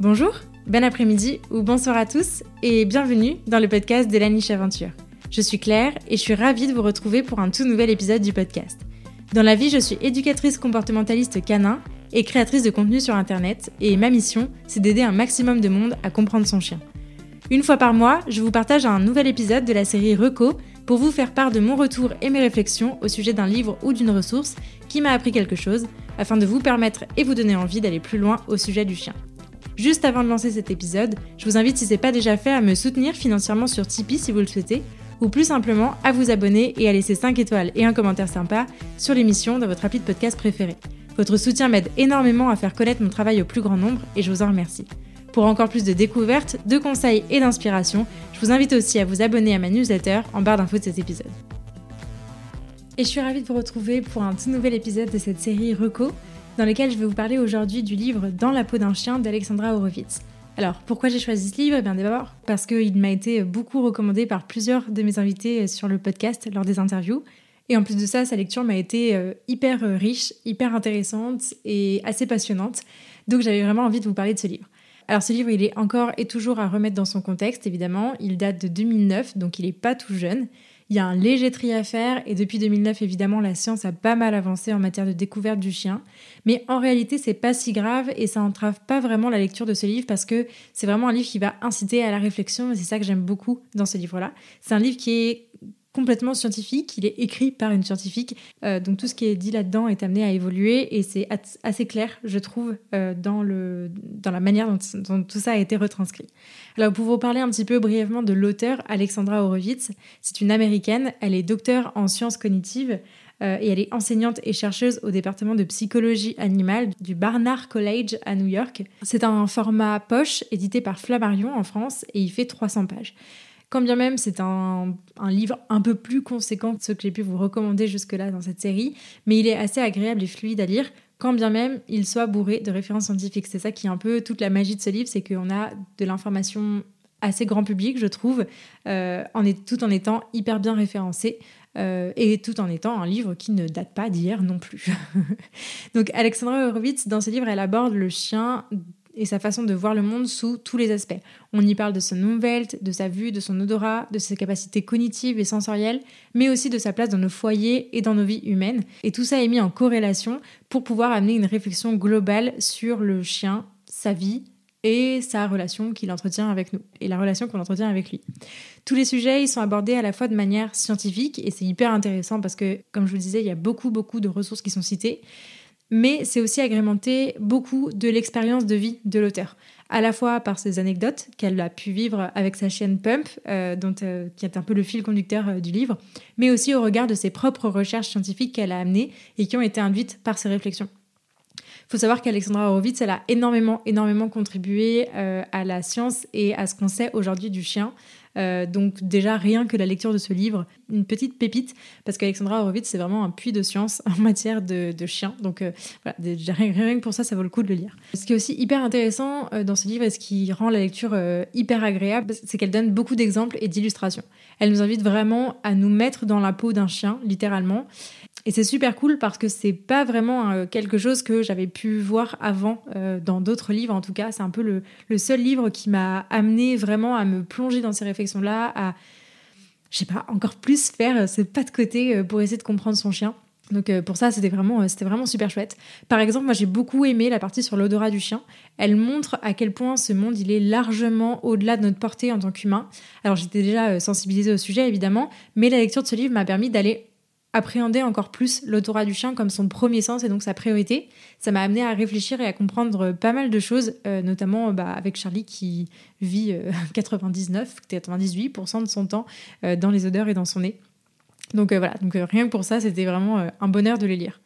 Bonjour, bon après-midi ou bonsoir à tous et bienvenue dans le podcast de la niche aventure. Je suis Claire et je suis ravie de vous retrouver pour un tout nouvel épisode du podcast. Dans la vie, je suis éducatrice comportementaliste canin et créatrice de contenu sur internet et ma mission, c'est d'aider un maximum de monde à comprendre son chien. Une fois par mois, je vous partage un nouvel épisode de la série Reco pour vous faire part de mon retour et mes réflexions au sujet d'un livre ou d'une ressource qui m'a appris quelque chose afin de vous permettre et vous donner envie d'aller plus loin au sujet du chien. Juste avant de lancer cet épisode, je vous invite si ce n'est pas déjà fait à me soutenir financièrement sur Tipeee si vous le souhaitez, ou plus simplement à vous abonner et à laisser 5 étoiles et un commentaire sympa sur l'émission dans votre appli de podcast préféré. Votre soutien m'aide énormément à faire connaître mon travail au plus grand nombre et je vous en remercie. Pour encore plus de découvertes, de conseils et d'inspiration, je vous invite aussi à vous abonner à ma newsletter en barre d'infos de cet épisode. Et je suis ravie de vous retrouver pour un tout nouvel épisode de cette série Reco dans lequel je vais vous parler aujourd'hui du livre Dans la peau d'un chien d'Alexandra Horowitz. Alors, pourquoi j'ai choisi ce livre? Eh bien d'abord parce qu'il m'a été beaucoup recommandé par plusieurs de mes invités sur le podcast lors des interviews. Et en plus de ça, sa lecture m'a été euh, hyper euh, riche, hyper intéressante et assez passionnante. Donc j'avais vraiment envie de vous parler de ce livre. Alors ce livre, il est encore et toujours à remettre dans son contexte, évidemment. Il date de 2009, donc il n'est pas tout jeune. Il y a un léger tri à faire et depuis 2009, évidemment, la science a pas mal avancé en matière de découverte du chien. Mais en réalité, c'est pas si grave et ça entrave pas vraiment la lecture de ce livre parce que c'est vraiment un livre qui va inciter à la réflexion et c'est ça que j'aime beaucoup dans ce livre-là. C'est un livre qui est complètement scientifique, il est écrit par une scientifique, euh, donc tout ce qui est dit là-dedans est amené à évoluer et c'est assez clair, je trouve, euh, dans, le, dans la manière dont, tout ça a été retranscrit. Alors pour vous parler un petit peu brièvement de l'auteur, Alexandra Horowitz, c'est une américaine, elle est docteur en sciences cognitives euh, et elle est enseignante et chercheuse au département de psychologie animale du Barnard College à New York. C'est un format poche édité par Flammarion en France et il fait 300 pages. Quand bien même c'est un, livre un peu plus conséquent que ce que j'ai pu vous recommander jusque-là dans cette série, mais il est assez agréable et fluide à lire, quand bien même il soit bourré de références scientifiques. C'est ça qui est un peu toute la magie de ce livre, c'est qu'on a de l'information assez grand public, je trouve, euh, en est, tout en étant hyper bien référencé. Euh, et tout en étant un livre qui ne date pas d'hier non plus. Donc Alexandra Horowitz, dans ce livre, elle aborde le chien et sa façon de voir le monde sous tous les aspects. On y parle de son umwelt, de sa vue, de son odorat, de ses capacités cognitives et sensorielles, mais aussi de sa place dans nos foyers et dans nos vies humaines. Et tout ça est mis en corrélation pour pouvoir amener une réflexion globale sur le chien, sa vie et sa relation qu'il entretient avec nous, et la relation qu'on entretient avec lui. Tous les sujets, ils sont abordés à la fois de manière scientifique, et c'est hyper intéressant parce que, comme je vous le disais, il y a beaucoup, beaucoup de ressources qui sont citées, mais c'est aussi agrémenté beaucoup de l'expérience de vie de l'auteur, à la fois par ses anecdotes qu'elle a pu vivre avec sa chienne Pump, euh, dont, euh, qui est un peu le fil conducteur euh, du livre, mais aussi au regard de ses propres recherches scientifiques qu'elle a amenées et qui ont été induites par ses réflexions. Faut savoir qu'Alexandra Horowitz, elle a énormément, énormément contribué à la science et à ce qu'on sait aujourd'hui du chien. Euh, donc déjà rien que la lecture de ce livre, une petite pépite, parce qu'Alexandra Horowitz c'est vraiment un puits de science en matière de, chiens. Donc euh, voilà, rien, que pour ça, ça vaut le coup de le lire. Ce qui est aussi hyper intéressant euh, dans ce livre et ce qui rend la lecture hyper agréable, c'est qu'elle donne beaucoup d'exemples et d'illustrations. Elle nous invite vraiment à nous mettre dans la peau d'un chien, littéralement. Et c'est super cool parce que c'est pas vraiment euh, quelque chose que j'avais pu voir avant euh, dans d'autres livres en tout cas. C'est un peu le, seul livre qui m'a amené vraiment à me plonger dans ces réflexions-là, à, je sais pas, encore plus faire ce pas de côté pour essayer de comprendre son chien. Donc pour ça, c'était vraiment, c'était vraiment super chouette. Par exemple, moi j'ai beaucoup aimé la partie sur l'odorat du chien. Elle montre à quel point ce monde il est largement au-delà de notre portée en tant qu'humain. Alors j'étais déjà sensibilisée au sujet évidemment, mais la lecture de ce livre m'a permis d'aller appréhender encore plus l'odorat du chien comme son premier sens et donc sa priorité. Ça m'a amené à réfléchir et à comprendre pas mal de choses, euh, notamment bah, avec Charlie qui vit 99, euh, 98% de son temps euh, dans les odeurs et dans son nez. Donc voilà, donc rien que pour ça, c'était vraiment un bonheur de les lire.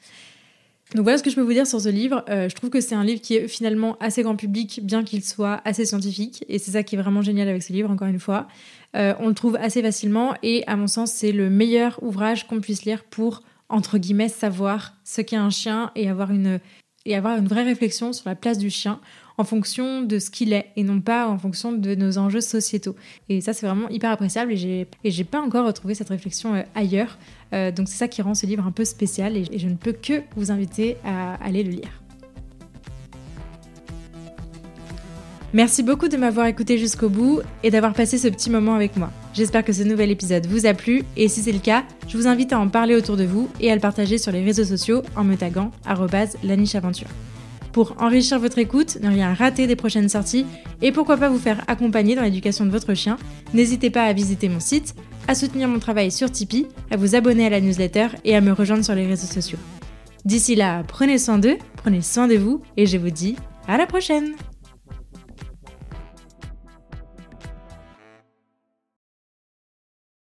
Donc voilà ce que je peux vous dire sur ce livre. je trouve que c'est un livre qui est finalement assez grand public, bien qu'il soit assez scientifique. Et c'est ça qui est vraiment génial avec ce livre, encore une fois. Euh, on le trouve assez facilement et à mon sens c'est le meilleur ouvrage qu'on puisse lire pour entre guillemets savoir ce qu'est un chien et avoir une et avoir une vraie réflexion sur la place du chien en fonction de ce qu'il est et non pas en fonction de nos enjeux sociétaux. Et ça, c'est vraiment hyper appréciable et j'ai, pas encore retrouvé cette réflexion euh, ailleurs. Euh, donc c'est ça qui rend ce livre un peu spécial et je ne peux que vous inviter à aller le lire. Merci beaucoup de m'avoir écouté jusqu'au bout et d'avoir passé ce petit moment avec moi. J'espère que ce nouvel épisode vous a plu et si c'est le cas, je vous invite à en parler autour de vous et à le partager sur les réseaux sociaux en me taguant @lanicheaventure. Pour enrichir votre écoute, ne rien rater des prochaines sorties et pourquoi pas vous faire accompagner dans l'éducation de votre chien, n'hésitez pas à visiter mon site, à soutenir mon travail sur Tipeee, à vous abonner à la newsletter et à me rejoindre sur les réseaux sociaux. D'ici là, prenez soin d'eux, prenez soin de vous et je vous dis à la prochaine